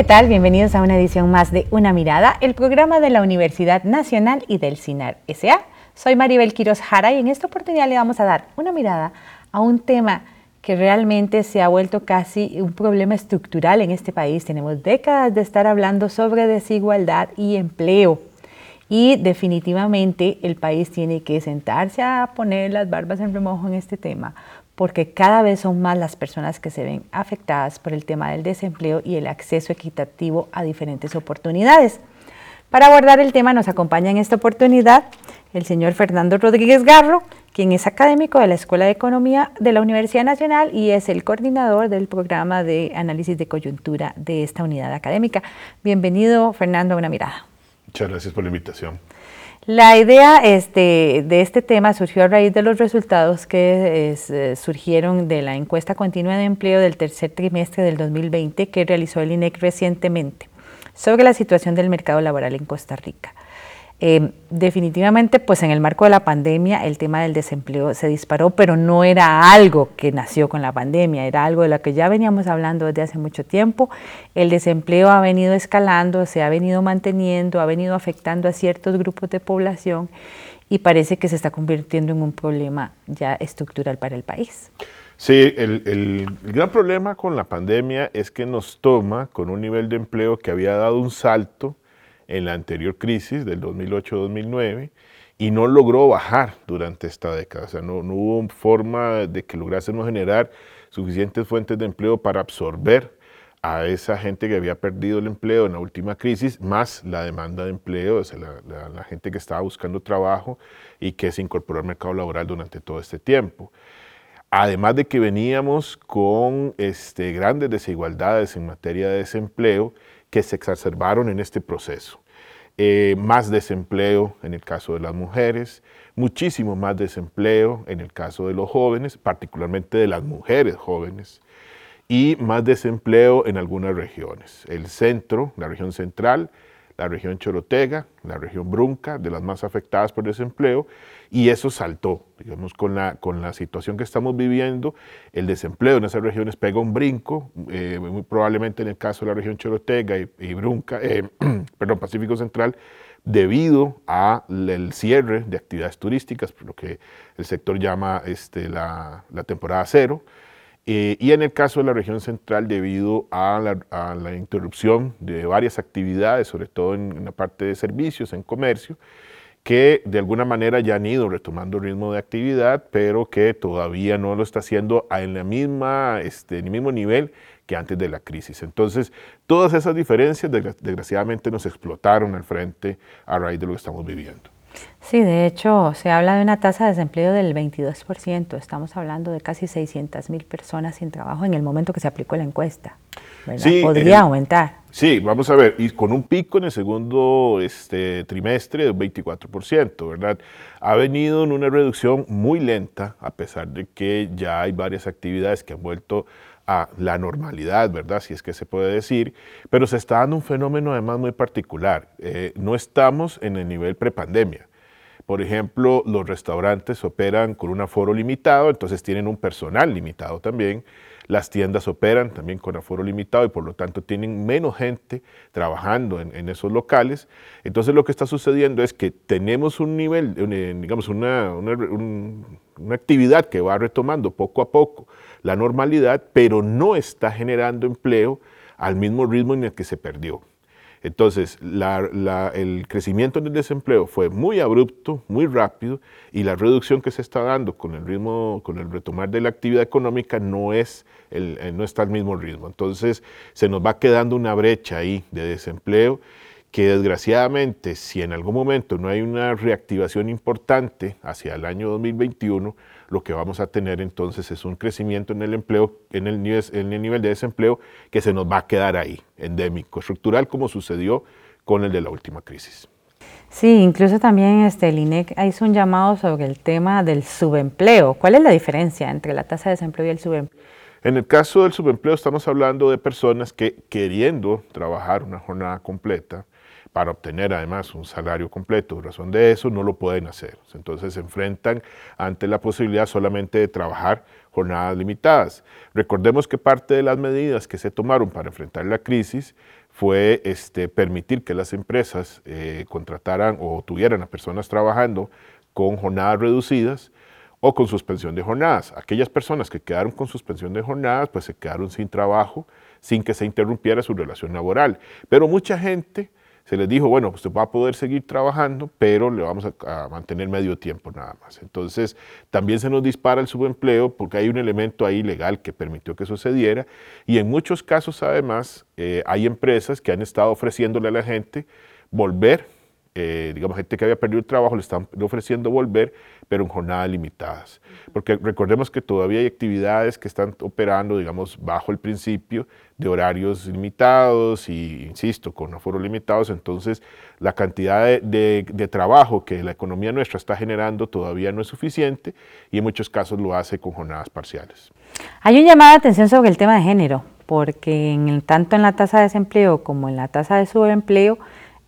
¿qué tal? Bienvenidos a una edición más de Una Mirada, el programa de la Universidad Nacional y del CINAR SA. Soy Maribel Quiroz Jara y en esta oportunidad le vamos a dar una mirada a un tema que realmente se ha vuelto casi un problema estructural en este país. Tenemos décadas de estar hablando sobre desigualdad y empleo. Y definitivamente el país tiene que sentarse a poner las barbas en remojo en este tema, porque cada vez son más las personas que se ven afectadas por el tema del desempleo y el acceso equitativo a diferentes oportunidades. Para abordar el tema nos acompaña en esta oportunidad el señor Fernando Rodríguez Garro, quien es académico de la Escuela de Economía de la Universidad Nacional y es el coordinador del programa de análisis de coyuntura de esta unidad académica. Bienvenido, Fernando, a una mirada. Muchas gracias por la invitación. La idea este, de este tema surgió a raíz de los resultados que eh, surgieron de la encuesta continua de empleo del tercer trimestre del 2020 que realizó el INEC recientemente sobre la situación del mercado laboral en Costa Rica. Eh, definitivamente, pues en el marco de la pandemia el tema del desempleo se disparó, pero no era algo que nació con la pandemia, era algo de lo que ya veníamos hablando desde hace mucho tiempo. El desempleo ha venido escalando, se ha venido manteniendo, ha venido afectando a ciertos grupos de población y parece que se está convirtiendo en un problema ya estructural para el país. Sí, el gran problema con la pandemia es que nos toma con un nivel de empleo que había dado un salto en la anterior crisis del 2008-2009 y no logró bajar durante esta década. O sea, no, hubo forma de que lográsemos generar suficientes fuentes de empleo para absorber a esa gente que había perdido el empleo en la última crisis, más la demanda de empleo, o sea, la, la, gente que estaba buscando trabajo y que se incorporó al mercado laboral durante todo este tiempo. Además de que veníamos con este, grandes desigualdades en materia de desempleo que se exacerbaron en este proceso. Eh, más desempleo en el caso de las mujeres, muchísimo más desempleo en el caso de los jóvenes, particularmente de las mujeres jóvenes, y más desempleo en algunas regiones. El centro, la región central, la región Chorotega, la región Brunca, de las más afectadas por desempleo, y eso saltó, digamos, con la, con la situación que estamos viviendo, el desempleo en esas regiones pega un brinco, eh, muy probablemente en el caso de la región Chorotega y, Brunca, eh, perdón, Pacífico Central, debido al cierre de actividades turísticas, lo que el sector llama este, la, la temporada cero, eh, y en el caso de la región central, debido a la, interrupción de varias actividades, sobre todo en, la parte de servicios, en comercio, que de alguna manera ya han ido retomando el ritmo de actividad, pero que todavía no lo está haciendo en, la misma, este, en el mismo nivel que antes de la crisis. Entonces, todas esas diferencias desgraciadamente nos explotaron al frente a raíz de lo que estamos viviendo. Sí, de hecho, se habla de una tasa de desempleo del 22%. Estamos hablando de casi 600 mil personas sin trabajo en el momento que se aplicó la encuesta. Podría aumentar. Sí, vamos a ver, y con un pico en el segundo este, trimestre del 24%, ¿verdad? Ha venido en una reducción muy lenta, a pesar de que ya hay varias actividades que han vuelto a la normalidad, ¿verdad? Si es que se puede decir, pero se está dando un fenómeno además muy particular. Eh, no estamos en el nivel prepandemia. Por ejemplo, los restaurantes operan con un aforo limitado, entonces tienen un personal limitado también. Las tiendas operan también con aforo limitado y por lo tanto tienen menos gente trabajando en, esos locales. Entonces lo que está sucediendo es que tenemos un nivel, digamos, una, una actividad que va retomando poco a poco la normalidad, pero no está generando empleo al mismo ritmo en el que se perdió. Entonces, el crecimiento del desempleo fue muy abrupto, muy rápido, y la reducción que se está dando con el ritmo, con el retomar de la actividad económica no, es el, eh, no está al mismo ritmo. Entonces, se nos va quedando una brecha ahí de desempleo que desgraciadamente, si en algún momento no hay una reactivación importante hacia el año 2021, lo que vamos a tener entonces es un crecimiento en el empleo, en el, nivel, en el nivel de desempleo que se nos va a quedar ahí, endémico, estructural, como sucedió con el de la última crisis. Sí, incluso también este, el INEC hizo un llamado sobre el tema del subempleo. ¿Cuál es la diferencia entre la tasa de desempleo y el subempleo? En el caso del subempleo estamos hablando de personas que queriendo trabajar una jornada completa, para obtener además un salario completo. Razón de eso no lo pueden hacer. Entonces se enfrentan ante la posibilidad solamente de trabajar jornadas limitadas. Recordemos que parte de las medidas que se tomaron para enfrentar la crisis fue este, permitir que las empresas eh, contrataran o tuvieran a personas trabajando con jornadas reducidas o con suspensión de jornadas. Aquellas personas que quedaron con suspensión de jornadas, pues se quedaron sin trabajo, sin que se interrumpiera su relación laboral. Pero mucha gente se les dijo, bueno, usted va a poder seguir trabajando, pero le vamos a, mantener medio tiempo nada más. Entonces, también se nos dispara el subempleo porque hay un elemento ahí legal que permitió que sucediera y en muchos casos, además, eh, hay empresas que han estado ofreciéndole a la gente volver eh, digamos, gente que había perdido el trabajo le están ofreciendo volver, pero en jornadas limitadas. Porque recordemos que todavía hay actividades que están operando, digamos, bajo el principio de horarios limitados y, insisto, con aforos limitados, entonces la cantidad de, de, trabajo que la economía nuestra está generando todavía no es suficiente y en muchos casos lo hace con jornadas parciales. Hay un llamado de atención sobre el tema de género, porque en tanto en la tasa de desempleo como en la tasa de subempleo,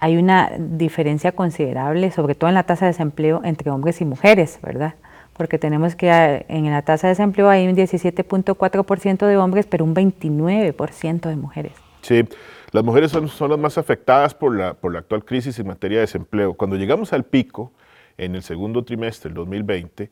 hay una diferencia considerable, sobre todo en la tasa de desempleo entre hombres y mujeres, ¿verdad? Porque tenemos que ah, en la tasa de desempleo hay un 17.4% de hombres, pero un 29% de mujeres. Sí, las mujeres son, son, las más afectadas por la, por la actual crisis en materia de desempleo. Cuando llegamos al pico en el segundo trimestre del 2020,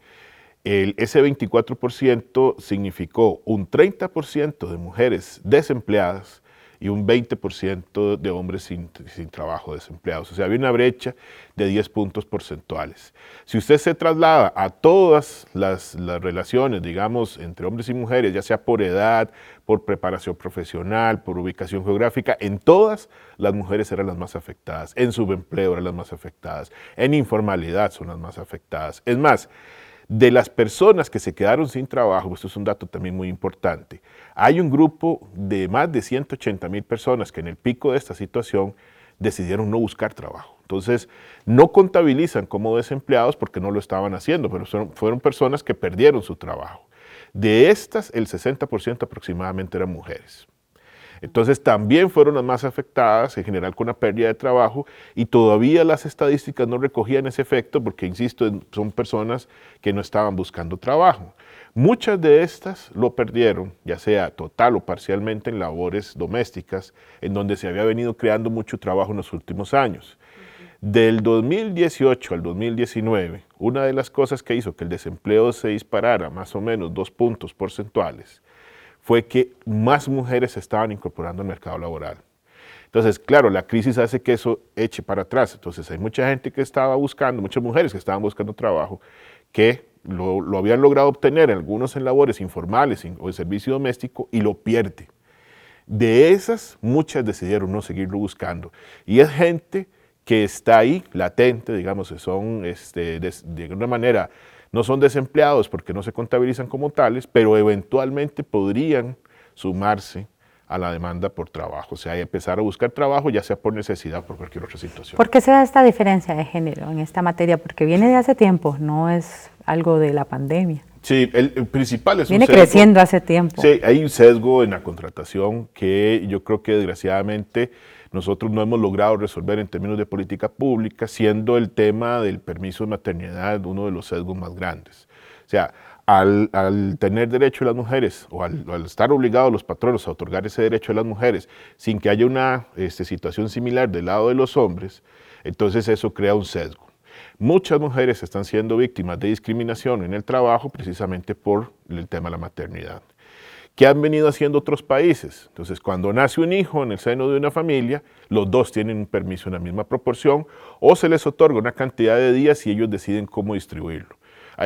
el, ese 24% significó un 30% de mujeres desempleadas y un 20% de hombres sin, trabajo, desempleados. O sea, había una brecha de 10 puntos porcentuales. Si usted se traslada a todas las, relaciones, digamos, entre hombres y mujeres, ya sea por edad, por preparación profesional, por ubicación geográfica, en todas las mujeres eran las más afectadas, en subempleo eran las más afectadas, en informalidad son las más afectadas. Es más, de las personas que se quedaron sin trabajo, esto es un dato también muy importante, hay un grupo de más de 180 mil personas que en el pico de esta situación decidieron no buscar trabajo. Entonces, no contabilizan como desempleados porque no lo estaban haciendo, pero fueron personas que perdieron su trabajo. De estas, el 60% aproximadamente eran mujeres. Entonces también fueron las más afectadas, en general con la pérdida de trabajo, y todavía las estadísticas no recogían ese efecto porque, insisto, son personas que no estaban buscando trabajo. Muchas de estas lo perdieron, ya sea total o parcialmente en labores domésticas, en donde se había venido creando mucho trabajo en los últimos años. Del 2018 al 2019, una de las cosas que hizo que el desempleo se disparara más o menos dos puntos porcentuales fue que más mujeres se estaban incorporando al mercado laboral. Entonces, claro, la crisis hace que eso eche para atrás. Entonces, hay mucha gente que estaba buscando, muchas mujeres que estaban buscando trabajo, que lo, habían logrado obtener, algunos en labores informales o en servicio doméstico, y lo pierde. De esas, muchas decidieron no seguirlo buscando. Y es gente que está ahí, latente, digamos, son este, de, de manera no son desempleados porque no se contabilizan como tales, pero eventualmente podrían sumarse a la demanda por trabajo, o sea, empezar a buscar trabajo, ya sea por necesidad o por cualquier otra situación. ¿Por qué se da esta diferencia de género en esta materia? Porque viene de hace tiempo, no es algo de la pandemia. Sí, el, principal es Viene creciendo hace tiempo. Sí, hay un sesgo en la contratación que yo creo que desgraciadamente nosotros no hemos logrado resolver en términos de política pública, siendo el tema del permiso de maternidad uno de los sesgos más grandes. O sea, al, tener derecho las mujeres o al, estar obligados los patronos a otorgar ese derecho a las mujeres sin que haya una este, situación similar del lado de los hombres, entonces eso crea un sesgo. Muchas mujeres están siendo víctimas de discriminación en el trabajo precisamente por el tema de la maternidad. ¿Qué han venido haciendo otros países? Entonces, cuando nace un hijo en el seno de una familia, los dos tienen un permiso en la misma proporción o se les otorga una cantidad de días y ellos deciden cómo distribuirlo.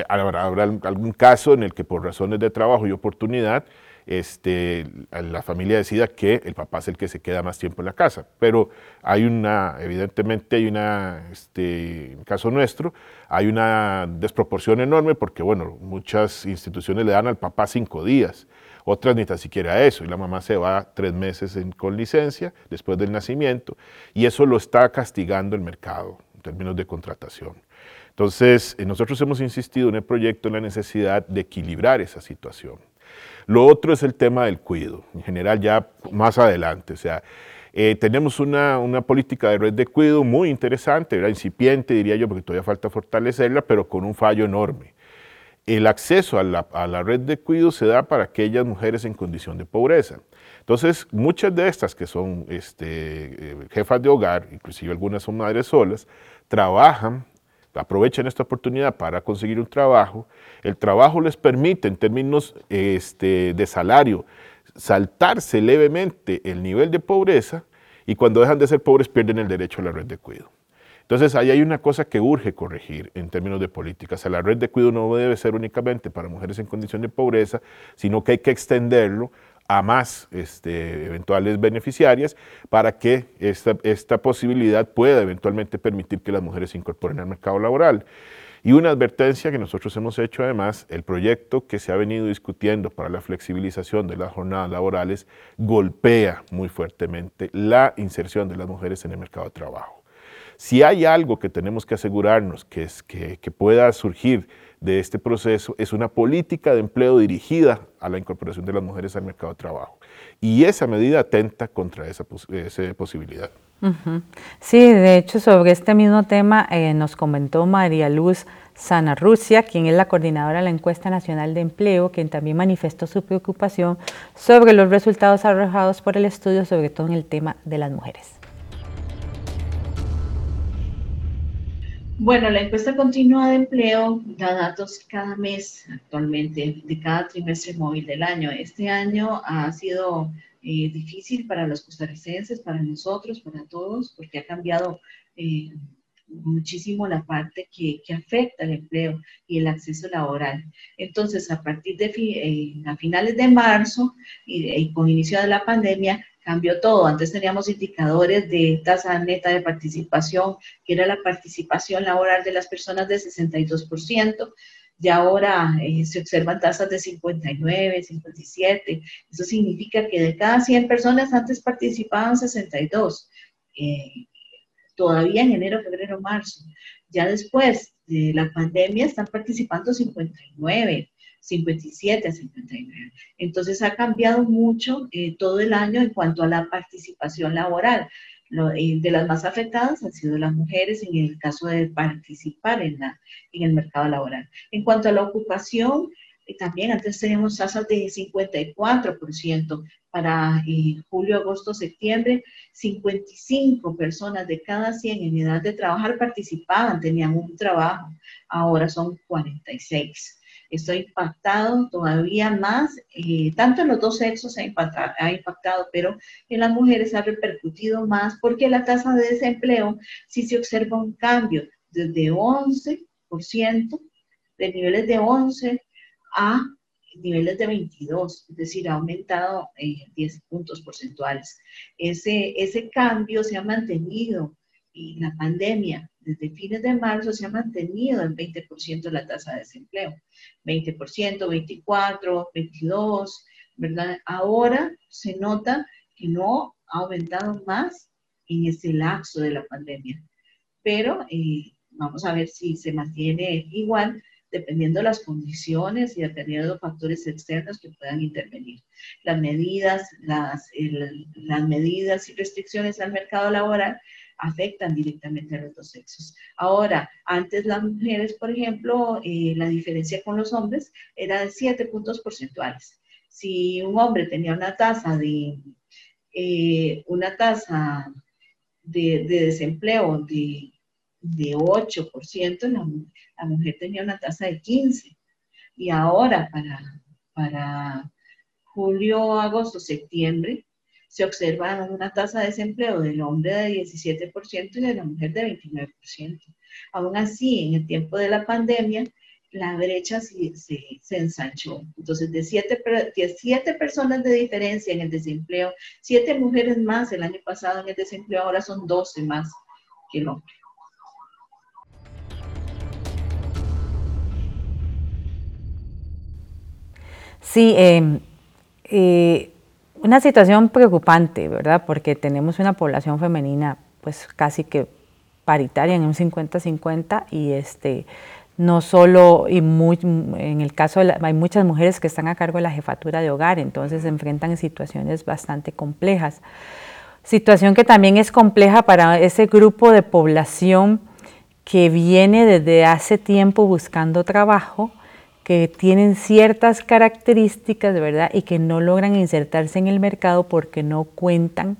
Habrá, algún caso en el que por razones de trabajo y oportunidad este, la familia decida que el papá es el que se queda más tiempo en la casa. Pero hay una, evidentemente hay una, este, en el caso nuestro, hay una desproporción enorme porque, bueno, muchas instituciones le dan al papá cinco días otras ni tan siquiera eso, y la mamá se va tres meses con licencia después del nacimiento, y eso lo está castigando el mercado en términos de contratación. Entonces, eh, nosotros hemos insistido en el proyecto en la necesidad de equilibrar esa situación. Lo otro es el tema del cuido, en general ya más adelante, o sea, eh, tenemos una, una, política de red de cuido muy interesante, era incipiente, diría yo, porque todavía falta fortalecerla, pero con un fallo enorme. El acceso a la, red de cuidado se da para aquellas mujeres en condición de pobreza. Entonces, muchas de estas que son este, eh, jefas de hogar, inclusive algunas son madres solas, trabajan, aprovechan esta oportunidad para conseguir un trabajo. El trabajo les permite, en términos este, de salario, saltarse levemente el nivel de pobreza y cuando dejan de ser pobres pierden el derecho a la red de cuidado. Entonces, ahí hay una cosa que urge corregir en términos de políticas. la red de cuidado no debe ser únicamente para mujeres en condición de pobreza, sino que hay que extenderlo a más este, eventuales beneficiarias para que esta, esta posibilidad pueda eventualmente permitir que las mujeres se incorporen al mercado laboral. Y una advertencia que nosotros hemos hecho además, el proyecto que se ha venido discutiendo para la flexibilización de las jornadas laborales golpea muy fuertemente la inserción de las mujeres en el mercado de trabajo. Si hay algo que tenemos que asegurarnos que, es, que, pueda surgir de este proceso, es una política de empleo dirigida a la incorporación de las mujeres al mercado de trabajo. Y esa medida atenta contra esa, posibilidad. Sí, de hecho, sobre este mismo tema eh, nos comentó María Luz Sana Rusia, quien es la coordinadora de la encuesta nacional de empleo, quien también manifestó su preocupación sobre los resultados arrojados por el estudio, sobre todo en el tema de las mujeres. Bueno, la encuesta continua de empleo da datos cada mes actualmente, de cada trimestre móvil del año. Este año ha sido eh, difícil para los costarricenses, para nosotros, para todos, porque ha cambiado eh, muchísimo la parte que, afecta el empleo y el acceso laboral. Entonces, a partir de eh, a finales de marzo y con inicio de la pandemia, cambió todo. Antes teníamos indicadores de tasa neta de participación, que era la participación laboral de las personas de 62%, y ahora eh, se observan tasas de 59, 57. Eso significa que de cada 100 personas antes participaban 62. Eh, todavía en enero, febrero, marzo. Ya después de la pandemia están participando 59. 57 a 59. Entonces ha cambiado mucho eh, todo el año en cuanto a la participación laboral. Eh, de las más afectadas han sido las mujeres en el caso de participar en, la, en el mercado laboral. En cuanto a la ocupación, eh, también antes teníamos tasas de 54% para julio, agosto, septiembre, 55 personas de cada 100 en edad de trabajar participaban, tenían un trabajo, ahora son 46. Esto ha impactado todavía más, eh, tanto en los dos sexos ha impactado, pero en las mujeres ha repercutido más porque la tasa de desempleo sí se observa un cambio desde 11%, de niveles de 11 a niveles de 22, es decir, ha aumentado 10 puntos porcentuales. Ese, ese cambio se ha mantenido y la pandemia desde fines de marzo se ha mantenido en 20% la tasa de desempleo. 20%, 24, 22, ¿verdad? Ahora se nota que no ha aumentado más en ese lapso de la pandemia. Pero eh, vamos a ver si se mantiene igual dependiendo de las condiciones y dependiendo de los factores externos que puedan intervenir. Las medidas, las, las medidas y restricciones al mercado laboral afectan directamente a los dos sexos. Ahora, antes las mujeres, por ejemplo, eh, la diferencia con los hombres era de 7 puntos porcentuales. Si un hombre tenía una tasa de, eh, una tasa de, desempleo de, de 8%, la, la, mujer tenía una tasa de 15%. Y ahora para, para julio, agosto, septiembre, se observa una tasa de desempleo del hombre de 17% y de la mujer de 29%. Aún así, en el tiempo de la pandemia, la brecha se, ensanchó. Entonces, de siete, siete, personas de diferencia en el desempleo, siete mujeres más el año pasado en el desempleo, ahora son 12 más que el hombre. Sí, eh, eh una situación preocupante, ¿verdad? Porque tenemos una población femenina pues casi que paritaria en un 50-50 y este no solo y muy, en el caso de hay muchas mujeres que están a cargo de la jefatura de hogar, entonces se enfrentan en situaciones bastante complejas. Situación que también es compleja para ese grupo de población que viene desde hace tiempo buscando trabajo que tienen ciertas características, ¿verdad? Y que no logran insertarse en el mercado porque no cuentan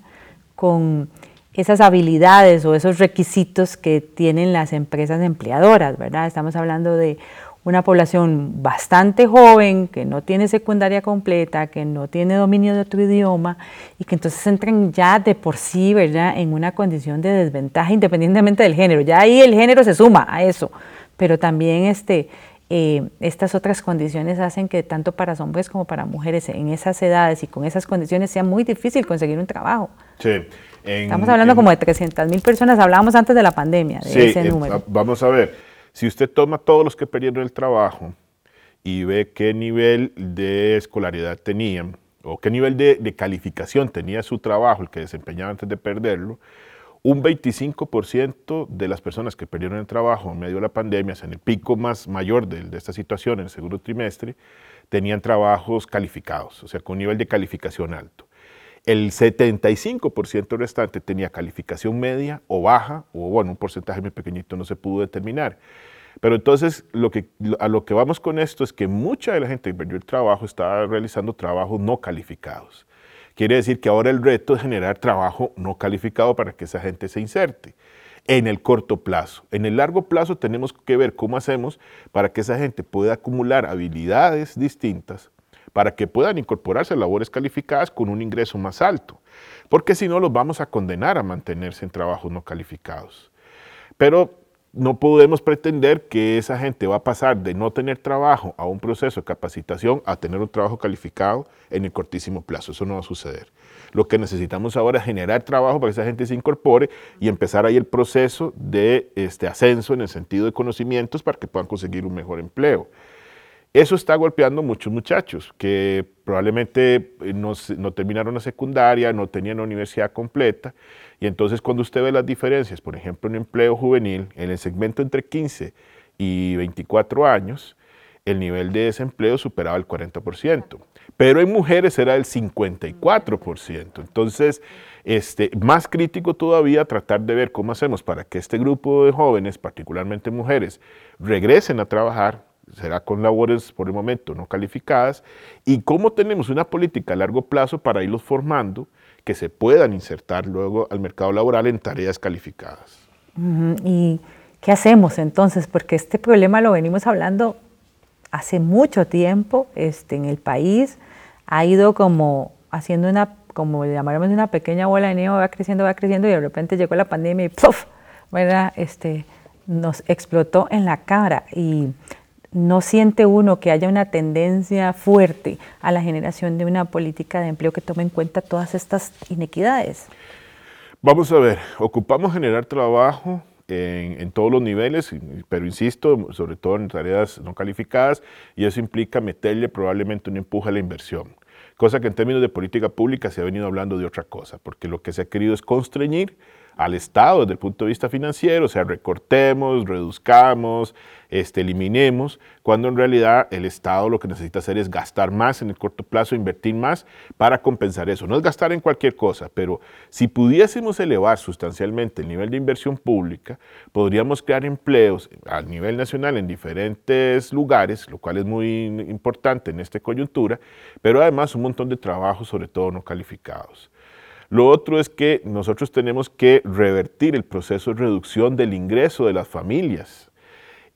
con esas habilidades o esos requisitos que tienen las empresas empleadoras, ¿verdad? Estamos hablando de una población bastante joven, que no tiene secundaria completa, que no tiene dominio de otro idioma y que entonces entran ya de por sí, ¿verdad?, en una condición de desventaja independientemente del género. Ya ahí el género se suma a eso, pero también este, eh, estas otras condiciones hacen que tanto para hombres como para mujeres en esas edades y con esas condiciones sea muy difícil conseguir un trabajo. Sí. Estamos hablando como de 300 mil personas, hablábamos antes de la pandemia, de ese número. Vamos a ver. Si usted toma todos los que perdieron el trabajo y ve qué nivel de escolaridad tenían o qué nivel de, calificación tenía su trabajo, el que desempeñaba antes de perderlo, un 25% de las personas que perdieron el trabajo en medio de la pandemia, en el pico más mayor de, esta situación, en el segundo trimestre, tenían trabajos calificados, o sea, con un nivel de calificación alto. El 75% restante tenía calificación media o baja, o bueno, un porcentaje muy pequeñito no se pudo determinar. Pero entonces lo que, a lo que vamos con esto es que mucha de la gente que perdió el trabajo estaba realizando trabajos no calificados. Quiere decir que ahora el reto es generar trabajo no calificado para que esa gente se inserte en el corto plazo. En el largo plazo tenemos que ver cómo hacemos para que esa gente pueda acumular habilidades distintas para que puedan incorporarse a labores calificadas con un ingreso más alto, porque si no los vamos a condenar a mantenerse en trabajos no calificados. Pero no podemos pretender que esa gente va a pasar de no tener trabajo a un proceso de capacitación a tener un trabajo calificado en el cortísimo plazo. Eso no va a suceder. Lo que necesitamos ahora es generar trabajo para que esa gente se incorpore y empezar ahí el proceso de este ascenso en el sentido de conocimientos para que puedan conseguir un mejor empleo. Eso está golpeando muchos muchachos que probablemente eh, no, terminaron la secundaria, no tenían la universidad completa. Y entonces cuando usted ve las diferencias, por ejemplo, en empleo juvenil, en el segmento entre 15 y 24 años, el nivel de desempleo superaba el 40%. Pero en mujeres era el 54%. Entonces, este, más crítico todavía tratar de ver cómo hacemos para que este grupo de jóvenes, particularmente mujeres, regresen a trabajar será con labores por el momento no calificadas, y cómo tenemos una política a largo plazo para irlos formando que se puedan insertar luego al mercado laboral en tareas calificadas. ¿Y qué hacemos entonces? Porque este problema lo venimos hablando hace mucho tiempo este, en el país, ha ido como haciendo una, como llamaremos una pequeña bola de nieve, va creciendo, va creciendo y de repente llegó la pandemia y ¡puff! Este, nos explotó en la cara y no siente uno que haya una tendencia fuerte a la generación de una política de empleo que tome en cuenta todas estas inequidades? Vamos a ver, ocupamos generar trabajo en, todos los niveles, pero insisto, sobre todo en tareas no calificadas, y eso implica meterle probablemente un empuje a la inversión, cosa que en términos de política pública se ha venido hablando de otra cosa, porque lo que se ha querido es constreñir al Estado desde el punto de vista financiero, o sea, recortemos, reduzcamos, este, eliminemos, cuando en realidad el Estado lo que necesita hacer es gastar más en el corto plazo, invertir más para compensar eso. No es gastar en cualquier cosa, pero si pudiésemos elevar sustancialmente el nivel de inversión pública, podríamos crear empleos a nivel nacional en diferentes lugares, lo cual es muy importante en esta coyuntura, pero además un montón de trabajos, sobre todo no calificados. Lo otro es que nosotros tenemos que revertir el proceso de reducción del ingreso de las familias.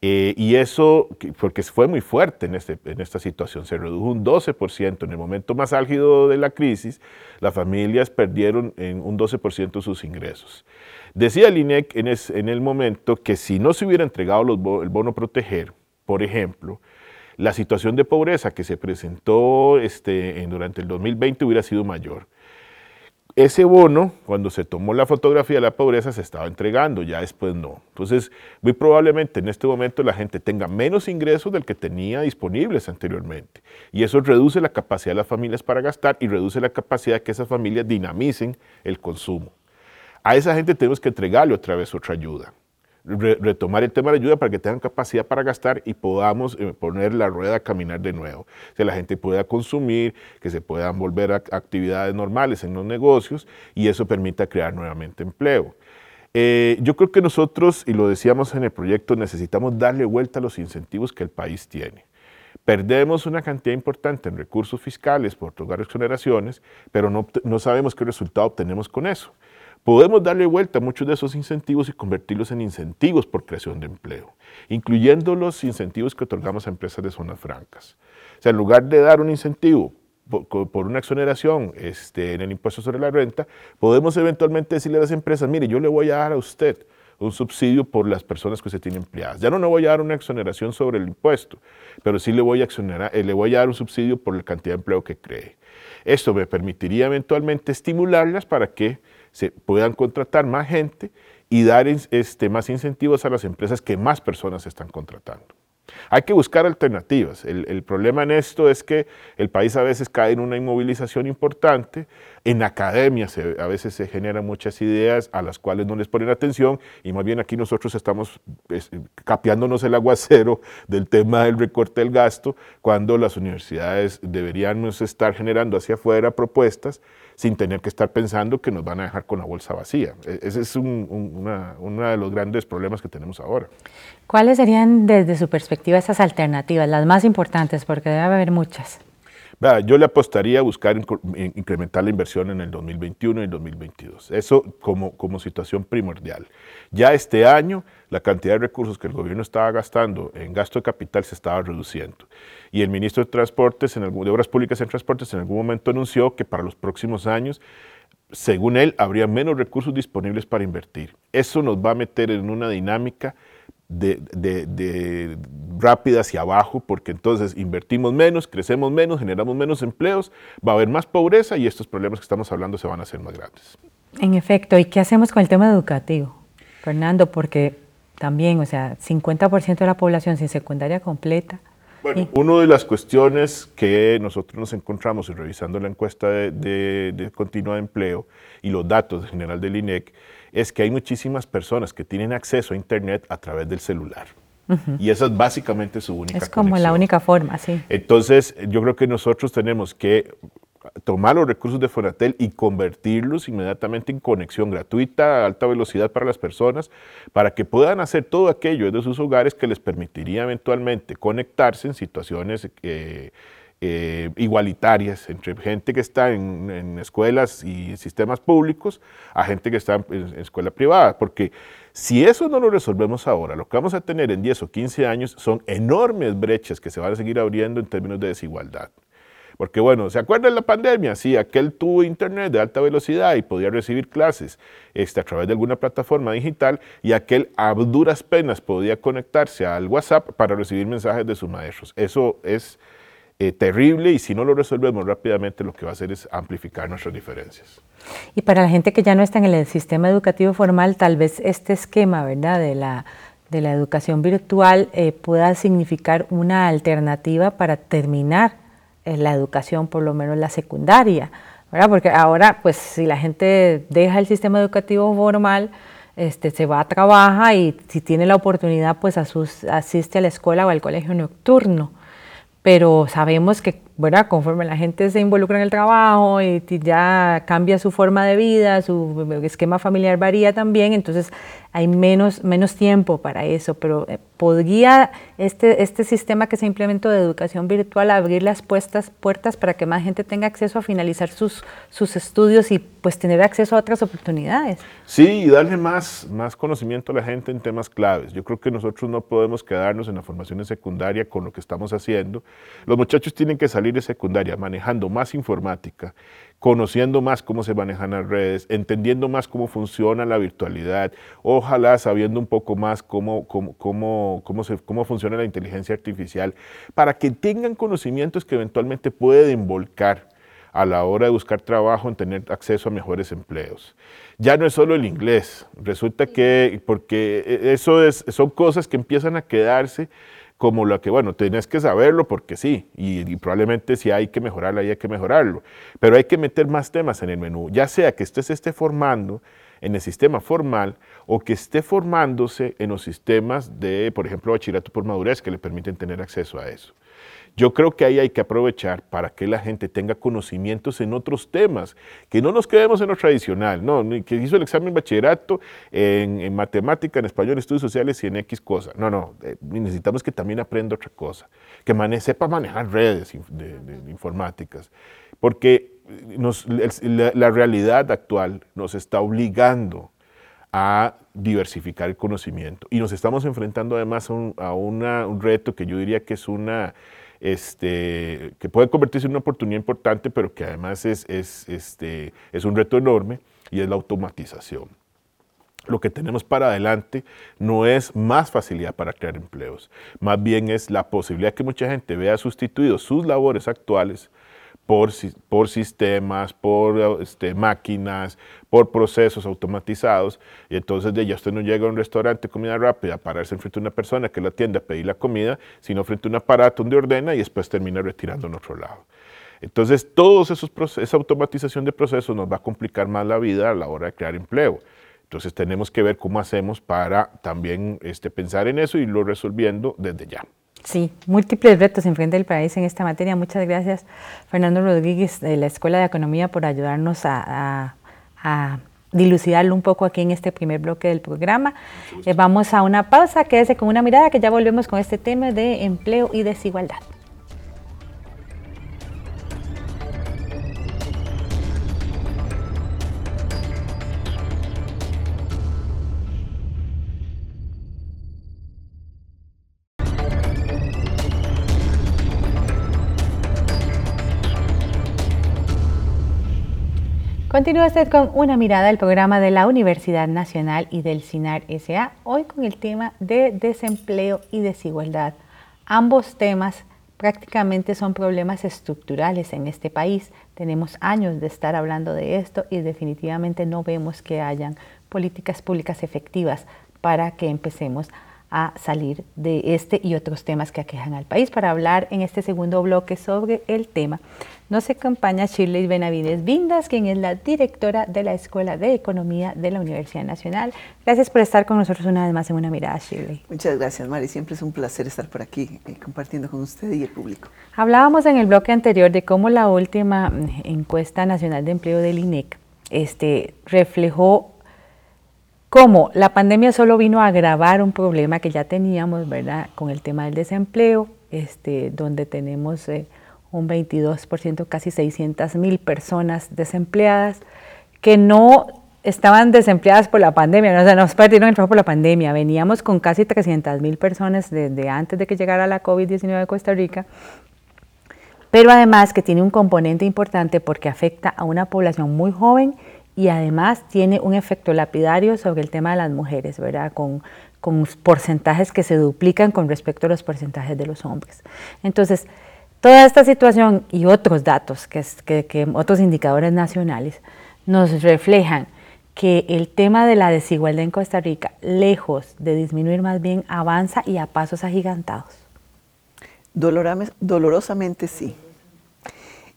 Eh, y eso, porque fue muy fuerte en, este, en esta situación, se redujo un 12%. En el momento más álgido de la crisis, las familias perdieron en un 12% sus ingresos. Decía el INEC en, el momento que si no se hubiera entregado el bono proteger, por ejemplo, la situación de pobreza que se presentó este, en, durante el 2020 hubiera sido mayor. Ese bono, cuando se tomó la fotografía de la pobreza, se estaba entregando, ya después no. Entonces, muy probablemente en este momento la gente tenga menos ingresos del que tenía disponibles anteriormente. Y eso reduce la capacidad de las familias para gastar y reduce la capacidad de que esas familias dinamicen el consumo. A esa gente tenemos que entregarle otra vez otra ayuda retomar el tema de ayuda para que tengan capacidad para gastar y podamos eh, poner la rueda a caminar de nuevo. Que la gente pueda consumir, que se puedan volver a actividades normales en los negocios y eso permita crear nuevamente empleo. Eh, yo creo que nosotros, y lo decíamos en el proyecto, necesitamos darle vuelta a los incentivos que el país tiene. perdemos una cantidad importante en recursos fiscales por otorgar exoneraciones, pero no, no sabemos qué resultado obtenemos con eso. Podemos darle vuelta a muchos de esos incentivos y convertirlos en incentivos por creación de empleo, incluyendo los incentivos que otorgamos a empresas de zonas francas. O sea, en lugar de dar un incentivo por, una exoneración este, en el impuesto sobre la renta, podemos eventualmente decirle a las empresas, mire, yo le voy a dar a usted un subsidio por las personas que se tienen empleadas. Ya no le voy a dar una exoneración sobre el impuesto, pero sí le voy a, exonerar, eh, le voy a dar un subsidio por la cantidad de empleo que cree. Esto me permitiría eventualmente estimularlas para que se puedan contratar más gente y dar este, más incentivos a las empresas que más personas están contratando. Hay que buscar alternativas. El, problema en esto es que el país a veces cae en una inmovilización importante. En academia a veces se generan muchas ideas a las cuales no les ponen atención y más bien aquí nosotros estamos pues, capeándonos el aguacero del tema del recorte del gasto cuando las universidades deberíamos estar generando hacia afuera propuestas sin tener que estar pensando que nos van a dejar con la bolsa vacía. E, ese es uno de los grandes problemas que tenemos ahora. ¿Cuáles serían desde su perspectiva esas alternativas, las más importantes? Porque debe haber muchas. Yo le apostaría a buscar incrementar la inversión en el 2021 y el 2022. Eso como, como situación primordial. Ya este año la cantidad de recursos que el gobierno estaba gastando en gasto de capital se estaba reduciendo y el ministro de Transportes, en de Obras Públicas en Transportes, en algún momento anunció que para los próximos años, según él, habría menos recursos disponibles para invertir. Eso nos va a meter en una dinámica de, de, rápida hacia abajo, porque entonces invertimos menos, crecemos menos, generamos menos empleos, va a haber más pobreza y estos problemas que estamos hablando se van a hacer más grandes. En efecto, ¿y qué hacemos con el tema educativo? Fernando, porque también, o sea, 50% de la población sin secundaria completa, bueno, una de las cuestiones que nosotros nos encontramos y revisando la encuesta de, de, continua de empleo y los datos en general del INEC es que hay muchísimas personas que tienen acceso a Internet a través del celular. Y esa es básicamente su única Es como la única forma, sí. Entonces, yo creo que nosotros tenemos que tomar los recursos de Fonatel y convertirlos inmediatamente en conexión gratuita a alta velocidad para las personas, para que puedan hacer todo aquello desde sus hogares que les permitiría eventualmente conectarse en situaciones eh, eh, igualitarias entre gente que está en, escuelas y sistemas públicos a gente que está en, en escuela privada, porque si eso no lo resolvemos ahora, lo que vamos a tener en 10 o 15 años son enormes brechas que se van a seguir abriendo en términos de desigualdad. Porque bueno, ¿se acuerdan de la pandemia? Sí, aquel tuvo internet de alta velocidad y podía recibir clases este, a través de alguna plataforma digital y aquel a duras penas podía conectarse al WhatsApp para recibir mensajes de sus maestros. Eso es eh, terrible y si no lo resolvemos rápidamente lo que va a hacer es amplificar nuestras diferencias. Y para la gente que ya no está en el sistema educativo formal, tal vez este esquema, ¿verdad? De la de la educación virtual eh, pueda significar una alternativa para terminar la educación, por lo menos la secundaria, ¿verdad? Porque ahora, pues, si la gente deja el sistema educativo formal, este, se va a trabajar y si tiene la oportunidad, pues asiste a la escuela o al colegio nocturno. Pero sabemos que ¿verdad? Conforme la gente se involucra en el trabajo y ya cambia su forma de vida, su esquema familiar varía también, entonces hay menos, menos tiempo para eso, pero eh, podría este, este sistema que se implementó de educación virtual abrir las puertas, para que más gente tenga acceso a finalizar sus, sus estudios y pues tener acceso a otras oportunidades. Sí, y darle más, más conocimiento a la gente en temas claves. Yo creo que nosotros no podemos quedarnos en la formación secundaria con lo que estamos haciendo. Los muchachos tienen que salir de secundaria manejando más informática, conociendo más cómo se manejan las redes, entendiendo más cómo funciona la virtualidad, ojalá sabiendo un poco más cómo, cómo, cómo, cómo, se, cómo funciona la inteligencia artificial, para que tengan conocimientos que eventualmente pueden volcar a la hora de buscar trabajo en tener acceso a mejores empleos. Ya no es solo el inglés, resulta que, porque eso es, son cosas que empiezan a quedarse como lo que, bueno, tenés que saberlo porque sí, y, probablemente si hay que mejorarlo, hay que mejorarlo, pero hay que meter más temas en el menú, ya sea que usted se esté formando en el sistema formal o que esté formándose en los sistemas de, por ejemplo, bachillerato por madurez que le permiten tener acceso a eso. Yo creo que ahí hay que aprovechar para que la gente tenga conocimientos en otros temas, que no nos quedemos en lo tradicional, no, que hizo el examen bachillerato en, matemática, en español, estudios sociales y en X cosa. No, no, eh, necesitamos que también aprenda otra cosa, que sepa manejar redes informáticas, porque la, realidad actual nos está obligando a diversificar el conocimiento y nos estamos enfrentando además a, un reto que yo diría que es una este, que puede convertirse en una oportunidad importante, pero que además es, es, este, es un reto enorme y es la automatización. Lo que tenemos para adelante no es más facilidad para crear empleos, más bien es la posibilidad que mucha gente vea sustituidos sus labores actuales por, sistemas, por este, máquinas, por procesos automatizados. Y entonces de ya usted no llega a un restaurante de comida rápida a pararse frente a una persona que la atiende a pedir la comida, sino frente a un aparato donde ordena y después termina retirando en otro lado. Entonces, todos esos esa automatización de procesos nos va a complicar más la vida a la hora de crear empleo. Entonces, tenemos que ver cómo hacemos para también este, pensar en eso y irlo resolviendo desde ya. Sí, múltiples retos enfrente del país en esta materia. Muchas gracias, Fernando Rodríguez de la Escuela de Economía, por ayudarnos a, dilucidarlo un poco aquí en este primer bloque del programa. Eh, vamos a una pausa, quédese con una mirada que ya volvemos con este tema de empleo y desigualdad. Continúa usted con una mirada al programa de la Universidad Nacional y del CINAR SA, hoy con el tema de desempleo y desigualdad. Ambos temas prácticamente son problemas estructurales en este país. Tenemos años de estar hablando de esto y definitivamente no vemos que hayan políticas públicas efectivas para que empecemos a salir de este y otros temas que aquejan al país. Para hablar en este segundo bloque sobre el tema, nos acompaña Shirley Benavides Vindas, quien es la directora de la Escuela de Economía de la Universidad Nacional. Gracias por estar con nosotros una vez más en Una Mirada, Shirley. Muchas gracias, Mari. Siempre es un placer estar por aquí eh, compartiendo con usted y el público. Hablábamos en el bloque anterior de cómo la última mm, encuesta nacional de empleo del INEC este, reflejó como la pandemia solo vino a agravar un problema que ya teníamos, ¿verdad? Con el tema del desempleo, este, donde tenemos eh, un 22%, casi 600 mil personas desempleadas, que no estaban desempleadas por la pandemia, ¿no? o sea, nos perdieron el trabajo por la pandemia. Veníamos con casi 300 mil personas desde antes de que llegara la COVID-19 a Costa Rica, pero además que tiene un componente importante porque afecta a una población muy joven y además tiene un efecto lapidario sobre el tema de las mujeres, ¿verdad? Con, con porcentajes que se duplican con respecto a los porcentajes de los hombres. Entonces, toda esta situación y otros datos, que, que, otros indicadores nacionales, nos reflejan que el tema de la desigualdad en Costa Rica, lejos de disminuir, más bien avanza y a pasos agigantados. Dolorosamente sí.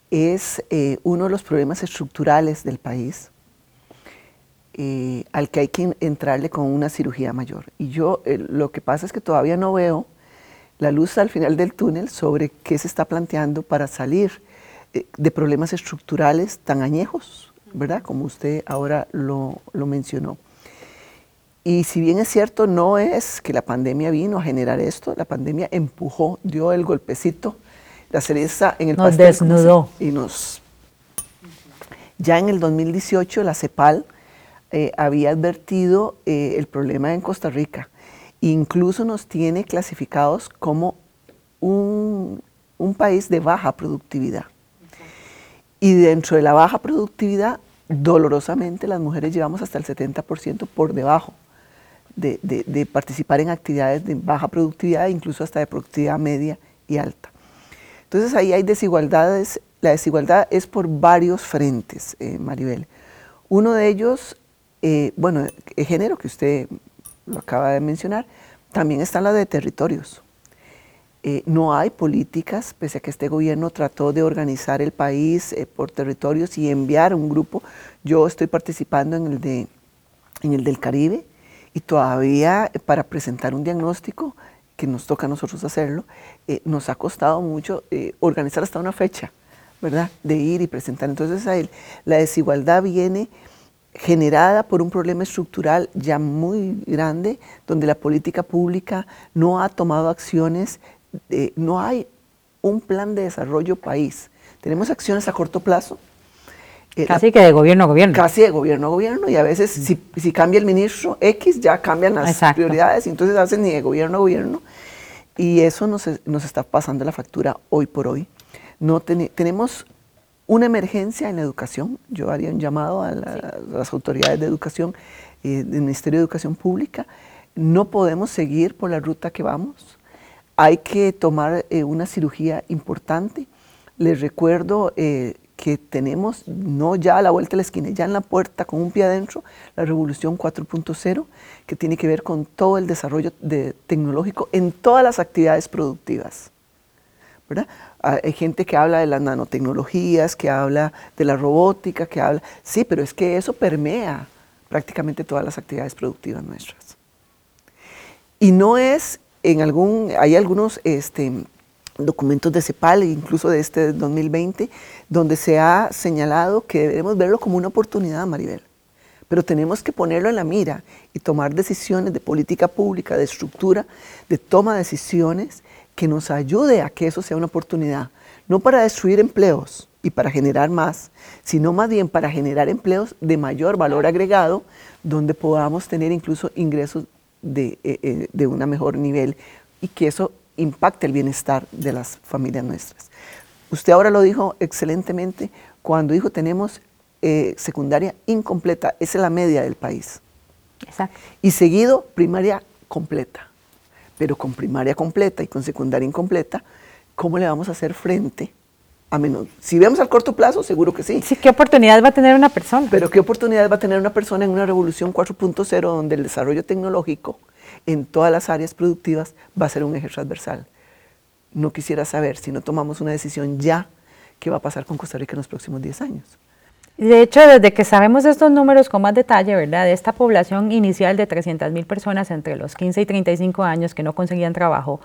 Es eh, uno de los problemas estructurales del país eh, al que hay que entrarle con una cirugía mayor. Y yo eh, lo que pasa es que todavía no veo la luz al final del túnel sobre qué se está planteando para salir eh, de problemas estructurales tan añejos, ¿verdad? Como usted ahora lo, lo mencionó. Y si bien es cierto, no es que la pandemia vino a generar esto, la pandemia empujó, dio el golpecito, la cereza en el nos desnudó. Y nos... Ya en el 2018 la CEPAL eh, había advertido eh, el problema en Costa Rica. Incluso nos tiene clasificados como un, país de baja productividad. Y dentro de la baja productividad, dolorosamente las mujeres llevamos hasta el 70% por debajo de, participar en actividades de baja productividad, incluso hasta de productividad media y alta. Entonces ahí hay desigualdades. La desigualdad es por varios frentes, eh, Maribel. Uno de ellos eh, bueno, el género que usted lo acaba de mencionar, también está la de territorios. Eh, no hay políticas, pese a que este gobierno trató de organizar el país eh, por territorios y enviar un grupo. Yo estoy participando en el de en el del Caribe, y todavía para presentar un diagnóstico, que nos toca a nosotros hacerlo, nos ha costado mucho organizar hasta una fecha, ¿verdad? De ir y presentar. Entonces, ahí, la desigualdad viene generada por un problema estructural ya muy grande, donde la política pública no ha tomado acciones, no hay un plan de desarrollo país. Tenemos acciones a corto plazo, eh, casi que de gobierno a gobierno. Casi de gobierno a gobierno y a veces si, si cambia el ministro X ya cambian las prioridades y entonces hacen ni de gobierno a gobierno y eso nos, nos está pasando la factura hoy por hoy. No tenemos una emergencia en la educación, yo haría un llamado a, las autoridades de educación, eh, del Ministerio de Educación Pública, no podemos seguir por la ruta que vamos, hay que tomar eh, una cirugía importante. Les recuerdo eh, que tenemos, no ya a la vuelta de la esquina, ya en la puerta, con un pie adentro, la revolución 4.0, que tiene que ver con todo el desarrollo tecnológico en todas las actividades productivas. ¿verdad? Ah, hay gente que habla de las nanotecnologías, que habla de la robótica, que habla... Sí, pero es que eso permea prácticamente todas las actividades productivas nuestras. Y no es en algún... Hay algunos... Este, documentos de CEPAL, incluso de este 2020, donde se ha señalado que debemos verlo como una oportunidad, Maribel. Pero tenemos que ponerlo en la mira y tomar decisiones de política pública, de estructura, de toma de decisiones que nos ayude a que eso sea una oportunidad. No para destruir empleos y para generar más, sino más bien para generar empleos de mayor valor agregado, donde podamos tener incluso ingresos de, eh, eh, de un mejor nivel y que eso impacte el bienestar de las familias nuestras. Usted ahora lo dijo excelentemente cuando dijo tenemos eh, secundaria incompleta, esa es la media del país. Exacto. Y seguido primaria completa. Pero con primaria completa y con secundaria incompleta, ¿cómo le vamos a hacer frente a menos? Si vemos al corto plazo, seguro que sí. Sí, ¿qué oportunidad va a tener una persona? Pero ¿qué oportunidad va a tener una persona en una revolución 4.0 donde el desarrollo tecnológico en todas las áreas productivas va a ser un eje transversal. No quisiera saber si no tomamos una decisión ya, qué va a pasar con Costa Rica en los próximos 10 años. De hecho, desde que sabemos estos números con más detalle, ¿verdad? De esta población inicial de 300 mil personas entre los 15 y 35 años que no conseguían trabajo,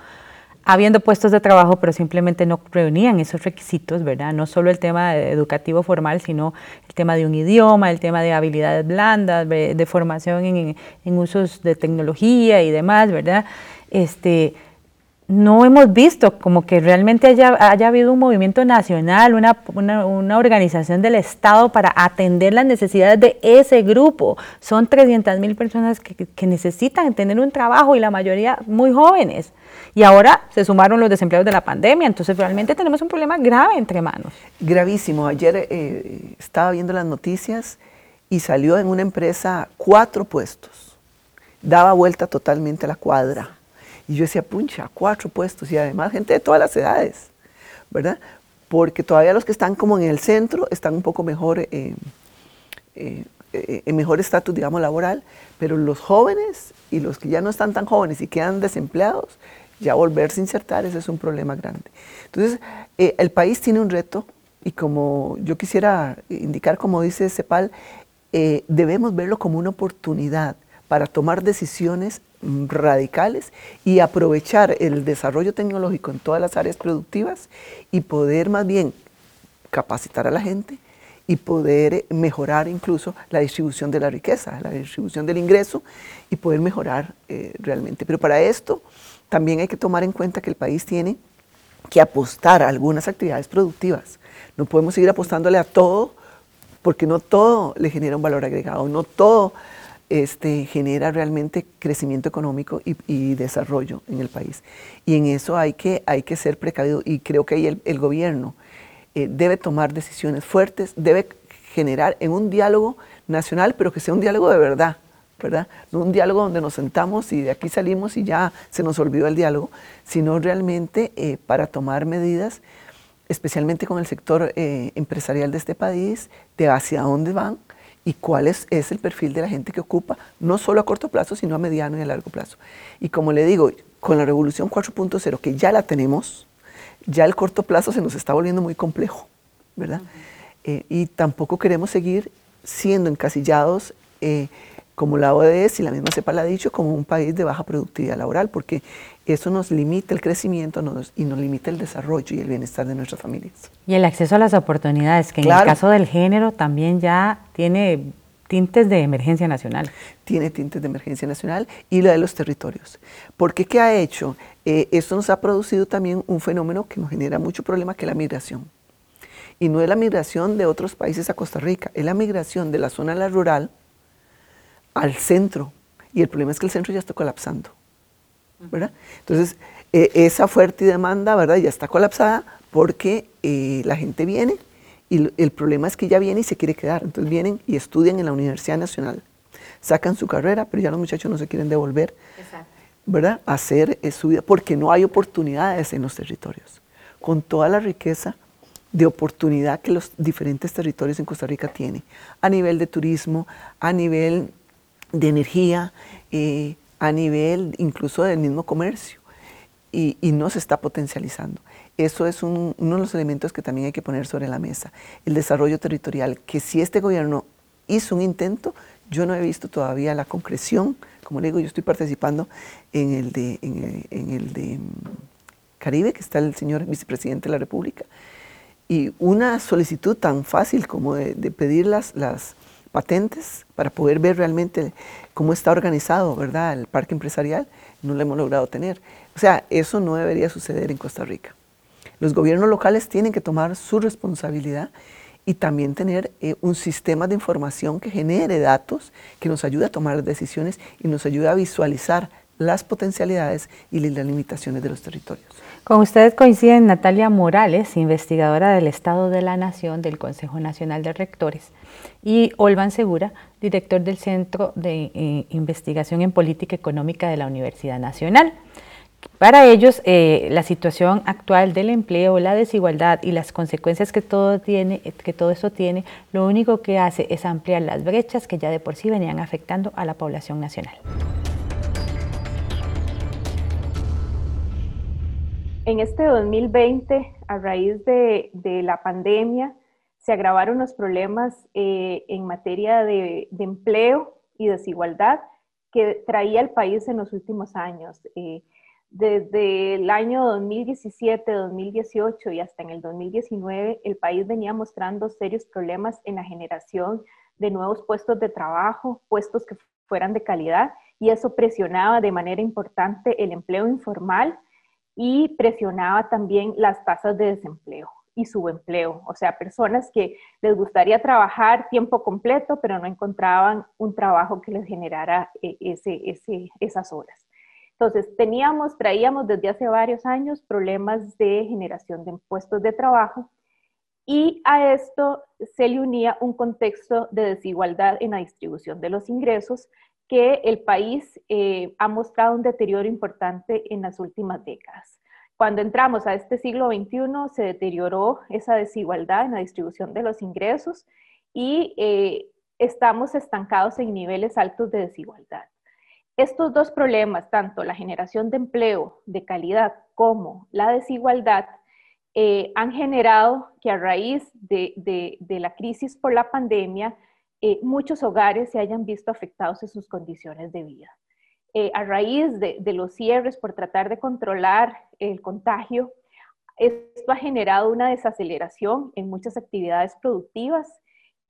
habiendo puestos de trabajo, pero simplemente no reunían esos requisitos, ¿verdad? No solo el tema educativo formal, sino el tema de un idioma, el tema de habilidades blandas, de, formación en, en, usos de tecnología y demás, ¿verdad? Este, no hemos visto como que realmente haya, haya habido un movimiento nacional, una, una, organización del Estado para atender las necesidades de ese grupo. Son 300 mil personas que, necesitan tener un trabajo y la mayoría muy jóvenes. Y ahora se sumaron los desempleados de la pandemia, entonces realmente tenemos un problema grave entre manos. Gravísimo. Ayer eh, estaba viendo las noticias y salió en una empresa cuatro puestos. Daba vuelta totalmente a la cuadra y yo decía, puncha, cuatro puestos y además gente de todas las edades, ¿verdad? Porque todavía los que están como en el centro están un poco mejor, eh, eh, eh, en mejor estatus, digamos, laboral, pero los jóvenes y los que ya no están tan jóvenes y quedan desempleados, ya volverse a insertar, ese es un problema grande. Entonces, el país tiene un reto y como yo quisiera indicar, como dice CEPAL, debemos verlo como una oportunidad para tomar decisiones radicales y aprovechar el desarrollo tecnológico en todas las áreas productivas y poder más bien capacitar a la gente y poder mejorar incluso la distribución de la riqueza, la distribución del ingreso y poder mejorar eh, realmente. Pero para esto también hay que tomar en cuenta que el país tiene que apostar a algunas actividades productivas. No podemos seguir apostándole a todo porque no todo le genera un valor agregado, no todo este, genera realmente crecimiento económico y, desarrollo en el país. Y en eso hay que, hay que ser precavido y creo que ahí el, gobierno eh, debe tomar decisiones fuertes, debe generar en un diálogo nacional, pero que sea un diálogo de verdad, ¿verdad? No un diálogo donde nos sentamos y de aquí salimos y ya se nos olvidó el diálogo, sino realmente eh, para tomar medidas, especialmente con el sector eh, empresarial de este país, de hacia dónde van, y cuál es, el perfil de la gente que ocupa, no solo a corto plazo, sino a mediano y a largo plazo. Y como le digo, con la revolución 4.0, que ya la tenemos, ya el corto plazo se nos está volviendo muy complejo, ¿verdad? Eh, y tampoco queremos seguir siendo encasillados eh, como la ODS y la misma CEPAL ha dicho, como un país de baja productividad laboral, porque eso nos limita el crecimiento y nos limita el desarrollo y el bienestar de nuestras familias. Y el acceso a las oportunidades, que en el caso del género también ya tiene tintes de emergencia nacional. Tiene tintes de emergencia nacional y la de los territorios. Porque ¿qué ha hecho? Eh, esto nos ha producido también un fenómeno que nos genera mucho problema, que es la migración. Y no es la migración de otros países a Costa Rica, es la migración de la zona rural, al centro. Y el problema es que el centro ya está colapsando. ¿Verdad? Entonces, eh, esa fuerte demanda ¿verdad? ya está colapsada porque eh, la gente viene y el problema es que ya viene y se quiere quedar. Entonces vienen y estudian en la Universidad Nacional, sacan su carrera, pero ya los muchachos no se quieren devolver ¿verdad? a hacer eh, su vida porque no hay oportunidades en los territorios. Con toda la riqueza de oportunidad que los diferentes territorios en Costa Rica tienen, a nivel de turismo, a nivel de energía, eh, a nivel incluso del mismo comercio, y, no se está potencializando. Eso es uno de los elementos que también hay que poner sobre la mesa. El desarrollo territorial, que si este gobierno hizo un intento, yo no he visto todavía la concreción. Como le digo, yo estoy participando en el de, en el, de mm, Caribe, que está el señor vicepresidente de la República, y una solicitud tan fácil como de, de pedir las, patentes para poder ver realmente cómo está organizado, ¿verdad? El parque empresarial, no lo hemos logrado tener. O sea, eso no debería suceder en Costa Rica. Los gobiernos locales tienen que tomar su responsabilidad y también tener eh, un sistema de información que genere datos, que nos ayude a tomar decisiones y nos ayude a visualizar las potencialidades y las limitaciones de los territorios. Con ustedes coinciden Natalia Morales, investigadora del Estado de la Nación del Consejo Nacional de Rectores, y Olvan Segura, director del Centro de eh, Investigación en Política Económica de la Universidad Nacional. Para ellos, eh, la situación actual del empleo, la desigualdad y las consecuencias que todo, tiene, que todo eso tiene, lo único que hace es ampliar las brechas que ya de por sí venían afectando a la población nacional. En este 2020, a raíz de, la pandemia, se agravaron los problemas eh, en materia de, empleo y desigualdad que traía el país en los últimos años. Eh, desde el año 2017, 2018 y hasta en el 2019, el país venía mostrando serios problemas en la generación de nuevos puestos de trabajo, puestos que fueran de calidad, y eso presionaba de manera importante el empleo informal y presionaba también las tasas de desempleo y subempleo, o sea, personas que les gustaría trabajar tiempo completo, pero no encontraban un trabajo que les generara eh, esas horas. Entonces, teníamos, traíamos desde hace varios años problemas de generación de puestos de trabajo y a esto se le unía un contexto de desigualdad en la distribución de los ingresos que el país eh, ha mostrado un deterioro importante en las últimas décadas. Cuando entramos a este siglo XXI se deterioró esa desigualdad en la distribución de los ingresos y eh, estamos estancados en niveles altos de desigualdad. Estos dos problemas, tanto la generación de empleo de calidad como la desigualdad, eh, han generado que a raíz de la crisis por la pandemia, eh, muchos hogares se hayan visto afectados en sus condiciones de vida. Eh, a raíz de, los cierres por tratar de controlar el contagio, esto ha generado una desaceleración en muchas actividades productivas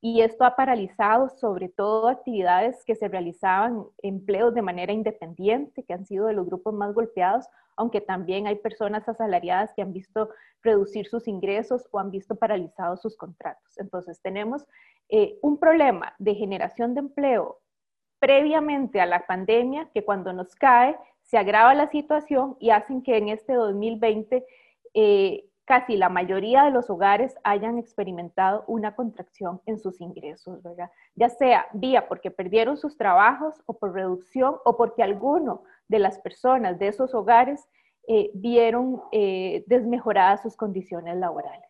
y esto ha paralizado sobre todo actividades que se realizaban, empleos de manera independiente, que han sido de los grupos más golpeados, aunque también hay personas asalariadas que han visto reducir sus ingresos o han visto paralizados sus contratos. Entonces tenemos eh, un problema de generación de empleo previamente a la pandemia que cuando nos cae se agrava la situación y hacen que en este 2020 eh, casi la mayoría de los hogares hayan experimentado una contracción en sus ingresos, ¿verdad? Ya sea vía porque perdieron sus trabajos o por reducción o porque alguno de las personas de esos hogares eh, vieron desmejoradas sus condiciones laborales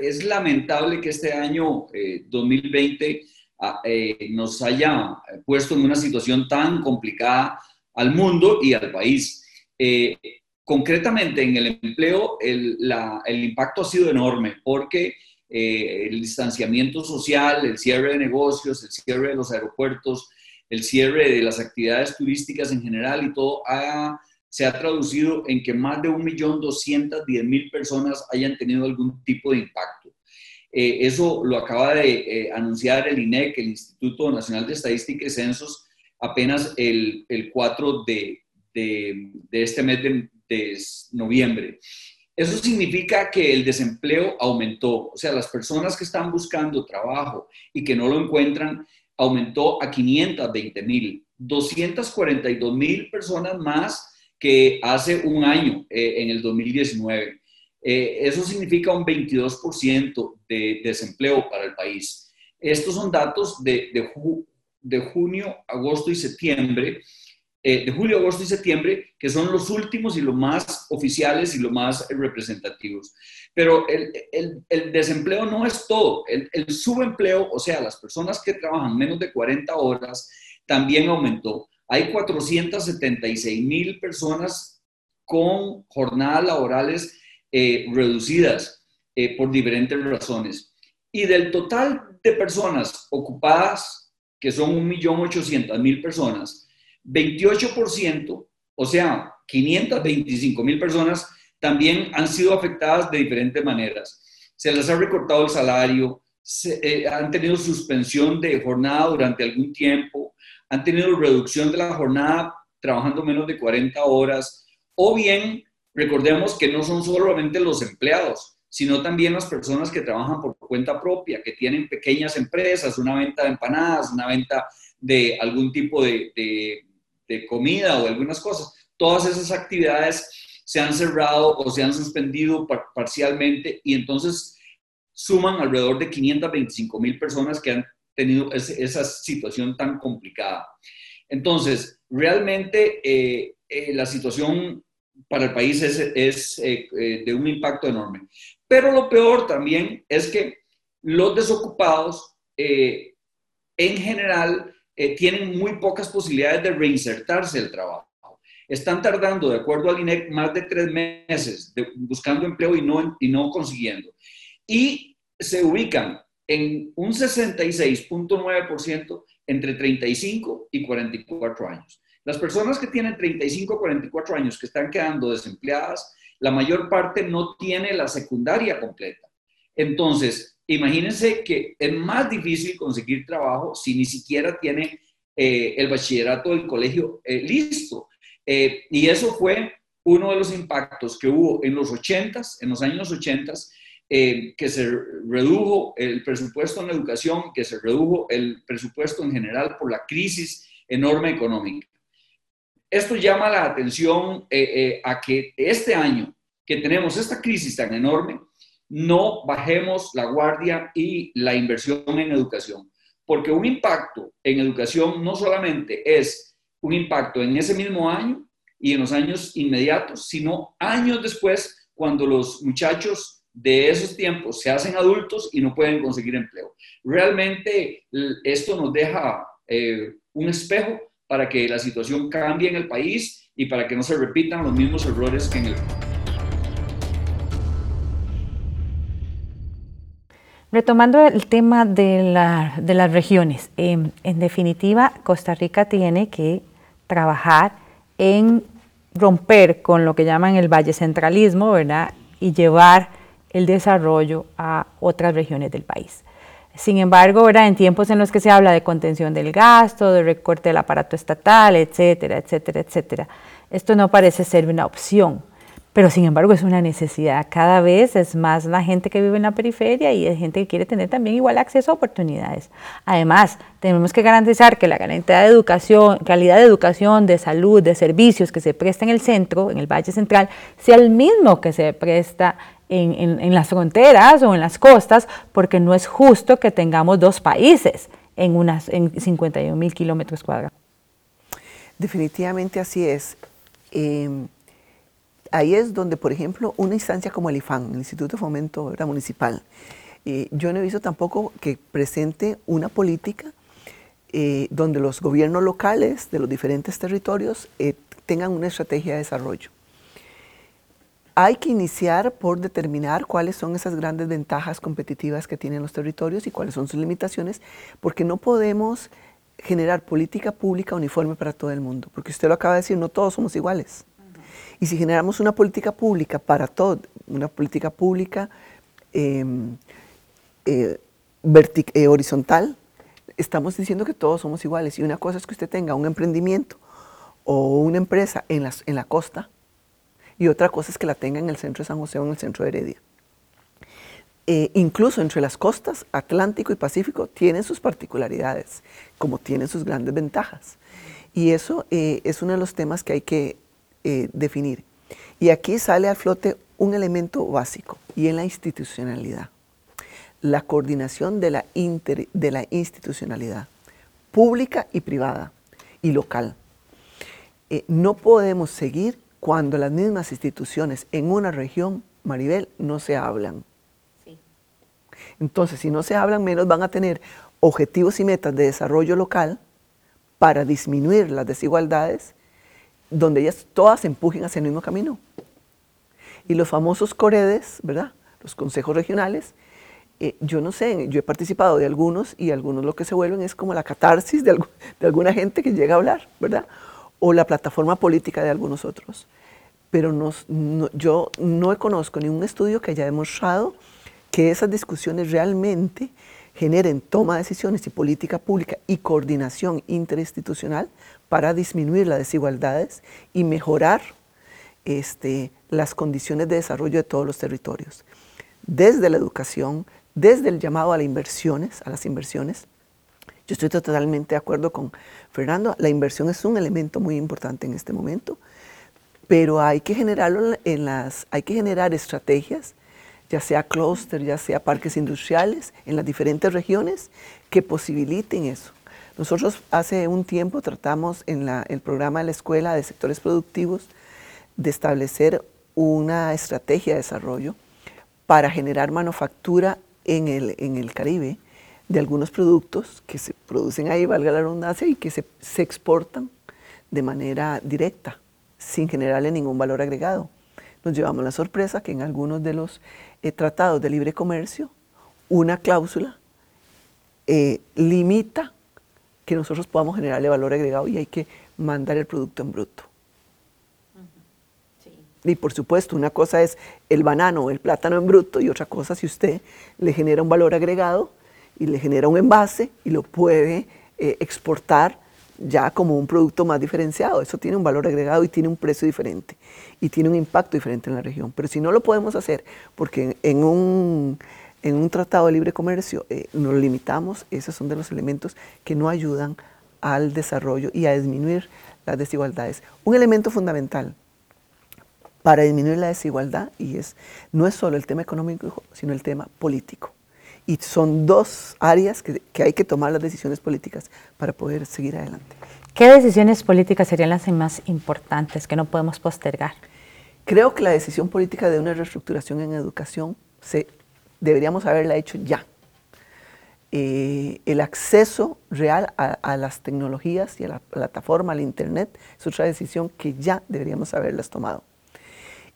es lamentable que este año 2020 eh, ah, eh, nos haya puesto en una situación tan complicada al mundo y al país. Eh, concretamente en el empleo, el, impacto ha sido enorme porque el distanciamiento social, el cierre de negocios, el cierre de los aeropuertos, el cierre de las actividades turísticas en general y todo se ha traducido en que más de 1.210.000 personas hayan tenido algún tipo de impacto. Eh, eso lo acaba de eh, anunciar el INEC, el Instituto Nacional de Estadística y Censos, apenas el, 4 de, este mes de, de noviembre. Eso significa que el desempleo aumentó, o sea, las personas que están buscando trabajo y que no lo encuentran, aumentó a 520 mil, 242 mil personas más que hace un año, eh, en el 2019. Eh, eso significa un 22% de desempleo para el país. Estos son datos de, de junio, agosto y septiembre eh, de julio, agosto y septiembre, que son los últimos y los más oficiales y los más representativos. Pero el, desempleo no es todo. El, subempleo, o sea, las personas que trabajan menos de 40 horas, también aumentó. Hay 476 mil personas con jornadas laborales eh, reducidas eh, por diferentes razones. Y del total de personas ocupadas, que son 1.800.000 personas, 28%, o sea, 525 mil personas, también han sido afectadas de diferentes maneras. Se les ha recortado el salario, eh, han tenido suspensión de jornada durante algún tiempo, han tenido reducción de la jornada trabajando menos de 40 horas, o bien recordemos que no son solamente los empleados, sino también las personas que trabajan por cuenta propia, que tienen pequeñas empresas, una venta de empanadas, una venta de algún tipo de, de comida o algunas cosas. Todas esas actividades se han cerrado o se han suspendido parcialmente y entonces suman alrededor de 525 mil personas que han tenido esa situación tan complicada. Entonces, realmente eh, eh, la situación para el país es, eh, de un impacto enorme. Pero lo peor también es que los desocupados en general eh, tienen muy pocas posibilidades de reinsertarse el trabajo. Están tardando, de acuerdo al INEC, más de tres meses buscando empleo y no, y no consiguiendo. Y se ubican en un 66.9% entre 35 y 44 años. Las personas que tienen 35 o 44 años que están quedando desempleadas, la mayor parte no tiene la secundaria completa. Entonces, Imagínense que es más difícil conseguir trabajo si ni siquiera tiene eh, el bachillerato del colegio eh, listo. Eh, y eso fue uno de los impactos que hubo en los 80 en los años 80 que se redujo el presupuesto en educación, que se redujo el presupuesto en general por la crisis enorme económica. Esto llama la atención a que este año que tenemos esta crisis tan enorme, no bajemos la guardia y la inversión en educación, porque un impacto en educación no solamente es un impacto en ese mismo año y en los años inmediatos, sino años después, cuando los muchachos de esos tiempos se hacen adultos y no pueden conseguir empleo. Realmente esto nos deja eh, un espejo para que la situación cambie en el país y para que no se repitan los mismos errores que en el Retomando el tema de, las regiones, em, en definitiva, Costa Rica tiene que trabajar en romper con lo que llaman el valle centralismo, ¿verdad? Y llevar el desarrollo a otras regiones del país. Sin embargo, ¿verdad? en tiempos en los que se habla de contención del gasto, de recorte del aparato estatal, etcétera, etcétera, etcétera, esto no parece ser una opción pero sin embargo es una necesidad. Cada vez es más la gente que vive en la periferia y es gente que quiere tener también igual acceso a oportunidades. Además, tenemos que garantizar que la calidad de educación, calidad de educación, de salud, de servicios que se presta en el centro, en el Valle Central, sea el mismo que se presta en, las fronteras o en las costas, porque no es justo que tengamos dos países en, unas, en 51 mil kilómetros cuadrados. Definitivamente así es. Em, ahí es donde, por ejemplo, una instancia como el IFAN, el Instituto de Fomento Municipal, eh, yo no he visto tampoco que presente una política eh, donde los gobiernos locales de los diferentes territorios eh, tengan una estrategia de desarrollo. Hay que iniciar por determinar cuáles son esas grandes ventajas competitivas que tienen los territorios y cuáles son sus limitaciones, porque no podemos generar política pública uniforme para todo el mundo, porque usted lo acaba de decir, no todos somos iguales. Y si generamos una política pública para todo, una política pública em, eh, eh, horizontal, estamos diciendo que todos somos iguales. Y una cosa es que usted tenga un emprendimiento o una empresa en, en la costa, y otra cosa es que la tenga en el centro de San José o en el centro de Heredia. Eh, incluso entre las costas, Atlántico y Pacífico, tienen sus particularidades, como tienen sus grandes ventajas. Y eso es uno de los temas que hay que eh, definir. Y aquí sale al flote un elemento básico y en la institucionalidad. La coordinación de la, de la institucionalidad pública y privada y local. Eh, no podemos seguir cuando las mismas instituciones en una región, Maribel, no se hablan. Entonces, si no se hablan, menos van a tener objetivos y metas de desarrollo local para disminuir las desigualdades donde ellas todas empujen hacia el mismo camino. Y los famosos coredes, ¿verdad? Los consejos regionales, eh, yo no sé, yo he participado de algunos y algunos lo que se vuelven es como la catarsis de, alguna gente que llega a hablar, ¿verdad? O la plataforma política de algunos otros. Pero yo no conozco ningún estudio que haya demostrado que esas discusiones realmente generen toma de decisiones y política pública y coordinación interinstitucional para disminuir las desigualdades y mejorar este, las condiciones de desarrollo de todos los territorios. Desde la educación, desde el llamado a las inversiones, a las inversiones. Yo estoy totalmente de acuerdo con Fernando, la inversión es un elemento muy importante en este momento, pero hay que generarlo en las, hay que generar estrategias, ya sea clúster, ya sea parques industriales en las diferentes regiones que posibiliten eso. Nosotros hace un tiempo tratamos en el programa de la Escuela de Sectores Productivos de establecer una estrategia de desarrollo para generar manufactura en el, Caribe de algunos productos que se producen ahí, valga la redundancia, y que se, exportan de manera directa, sin generarle ningún valor agregado. Nos llevamos la sorpresa que en algunos de los eh, tratados de libre comercio, una cláusula eh, limita que nosotros podamos generarle valor agregado y hay que mandar el producto en bruto. Y por supuesto, una cosa es el banano o el plátano en bruto y otra cosa si usted le genera un valor agregado y le genera un envase y lo puede eh, exportar ya como un producto más diferenciado. Eso tiene un valor agregado y tiene un precio diferente y tiene un impacto diferente en la región. Pero si no lo podemos hacer porque en un en un tratado de libre comercio eh, nos limitamos, esos son de los elementos que no ayudan al desarrollo y a disminuir las desigualdades. Un elemento fundamental para disminuir la desigualdad y es no es solo el tema económico, sino el tema político. Y son dos áreas que, que hay que tomar las decisiones políticas para poder seguir adelante. ¿Qué decisiones políticas serían las más importantes que no podemos postergar? Creo que la decisión política de una reestructuración en educación se deberíamos haberla hecho ya. Eh, el acceso real a, las tecnologías y a la plataforma, al Internet, es otra decisión que ya deberíamos haberlas tomado.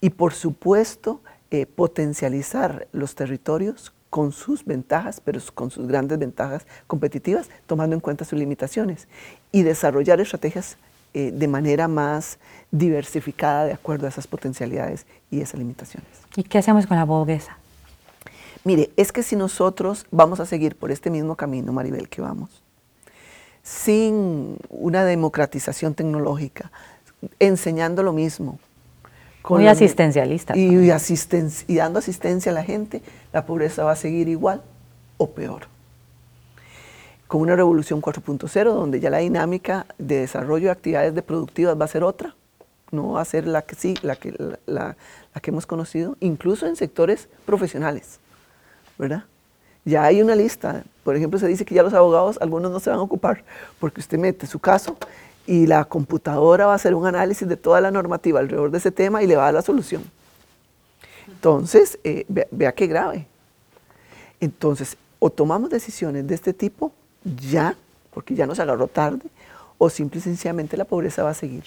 Y por supuesto, eh, potencializar los territorios con sus ventajas, pero con sus grandes ventajas competitivas, tomando en cuenta sus limitaciones. Y desarrollar estrategias eh, de manera más diversificada de acuerdo a esas potencialidades y esas limitaciones. ¿Y qué hacemos con la pobreza? Mire, es que si nosotros vamos a seguir por este mismo camino, Maribel, que vamos, sin una democratización tecnológica, enseñando lo mismo. Muy asistencialista. Y, y dando asistencia a la gente, la pobreza va a seguir igual o peor. Con una revolución 4.0, donde ya la dinámica de desarrollo de actividades de productivas va a ser otra, no va a ser la que sí, la que, la que hemos conocido, incluso en sectores profesionales. ¿Verdad? Ya hay una lista. Por ejemplo, se dice que ya los abogados, algunos no se van a ocupar, porque usted mete su caso y la computadora va a hacer un análisis de toda la normativa alrededor de ese tema y le va a dar la solución. Entonces, eh, vea, qué grave. Entonces, o tomamos decisiones de este tipo ya, porque ya nos agarró tarde, o simple y sencillamente la pobreza va a seguir.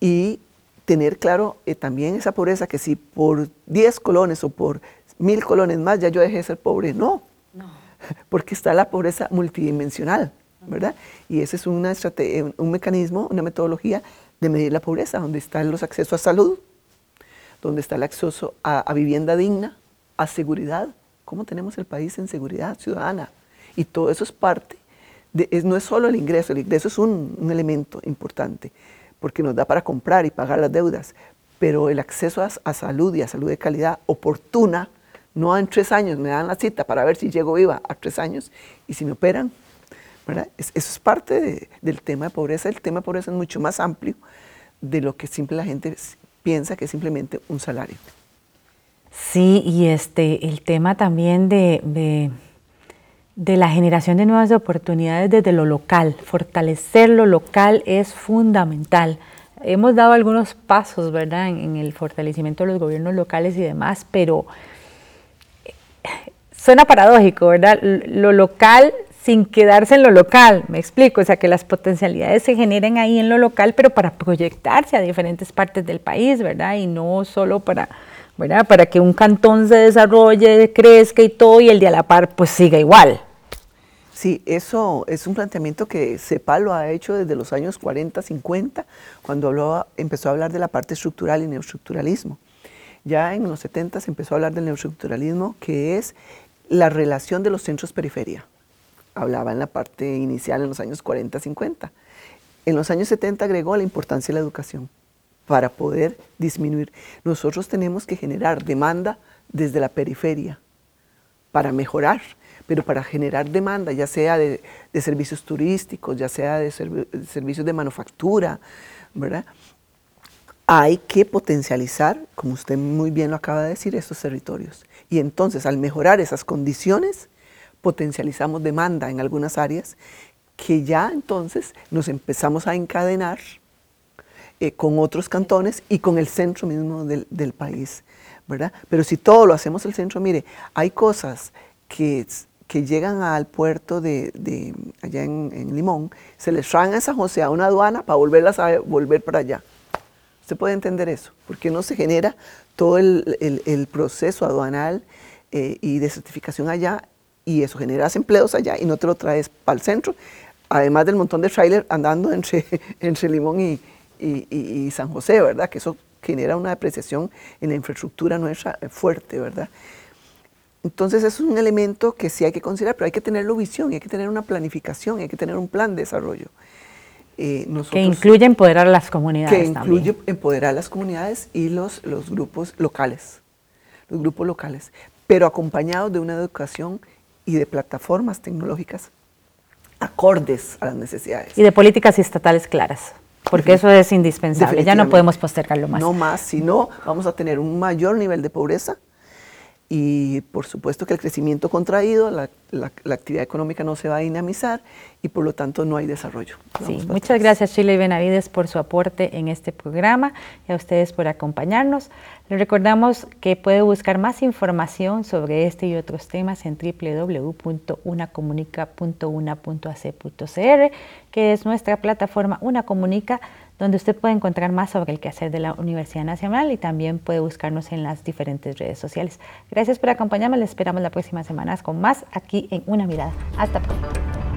Y tener claro eh, también esa pobreza que si por 10 colones o por mil colones más, ya yo dejé de ser pobre. No, porque está la pobreza multidimensional. ¿verdad? Y ese es una un mecanismo, una metodología de medir la pobreza, donde están los accesos a salud, donde está el acceso a, vivienda digna, a seguridad. ¿Cómo tenemos el país en seguridad ciudadana? Y todo eso es parte, de, no es solo el ingreso, el ingreso es un, elemento importante, porque nos da para comprar y pagar las deudas, pero el acceso a, salud y a salud de calidad oportuna, no en tres años, me dan la cita para ver si llego viva a tres años y si me operan, ¿verdad? eso es parte del tema de pobreza. El tema de pobreza es mucho más amplio de lo que simple la gente piensa que es simplemente un salario. Sí, y este, el tema también de, de, la generación de nuevas oportunidades desde lo local, fortalecer lo local es fundamental. Hemos dado algunos pasos, ¿verdad?, en, el fortalecimiento de los gobiernos locales y demás, pero suena paradójico, ¿verdad? Lo local sin quedarse en lo local, me explico, o sea, que las potencialidades se generen ahí en lo local, pero para proyectarse a diferentes partes del país, ¿verdad? Y no solo para, ¿verdad? Para que un cantón se desarrolle, crezca y todo, y el de a la par pues siga igual. Sí, eso es un planteamiento que CEPAL lo ha hecho desde los años 40, 50, cuando habló, empezó a hablar de la parte estructural y neoestructuralismo. Ya en los 70 se empezó a hablar del neoestructuralismo, que es la relación de los centros periferia hablaba en la parte inicial en los años 40, 50. En los años 70 agregó la importancia de la educación para poder disminuir. Nosotros tenemos que generar demanda desde la periferia para mejorar, pero para generar demanda, ya sea de, servicios turísticos, ya sea de, servicios de manufactura, ¿verdad? Hay que potencializar, como usted muy bien lo acaba de decir, estos territorios. Y entonces, al mejorar esas condiciones, potencializamos demanda en algunas áreas que ya entonces nos empezamos a encadenar eh, con otros cantones y con el centro mismo del, país, ¿verdad? Pero si todo lo hacemos el centro, mire, hay cosas que, que llegan al puerto de, allá en, Limón, se les traen a San José a una aduana para volverlas a volver para allá. ¿Usted puede entender eso? Porque no se genera todo el, proceso aduanal eh, y de certificación allá y eso generas empleos allá y no te lo traes para el centro, además del montón de trailer andando entre, entre Limón y, y, San José, ¿verdad? Que eso genera una depreciación en la infraestructura nuestra fuerte, ¿verdad? Entonces es un elemento que sí hay que considerar, pero hay que tenerlo visión, hay que tener una planificación, hay que tener un plan de desarrollo. Eh, que incluye empoderar a las comunidades. Que incluye empoderar a las comunidades y los, los grupos locales, los grupos locales, pero acompañados de una educación y de plataformas tecnológicas acordes a las necesidades. Y de políticas estatales claras, porque eso es indispensable, ya no podemos postergarlo más. No más, si no, vamos a tener un mayor nivel de pobreza y por supuesto que el crecimiento contraído, la, actividad económica no se va a dinamizar y por lo tanto no hay desarrollo. sí, muchas gracias Chile Benavides por su aporte en este programa y a ustedes por acompañarnos. Les recordamos que puede buscar más información sobre este y otros temas en www.unacomunica.una.ac.cr, que es nuestra plataforma Una Comunica donde usted puede encontrar más sobre el quehacer de la Universidad Nacional y también puede buscarnos en las diferentes redes sociales. Gracias por acompañarme, les esperamos la próxima semana con más aquí en Una Mirada. Hasta pronto.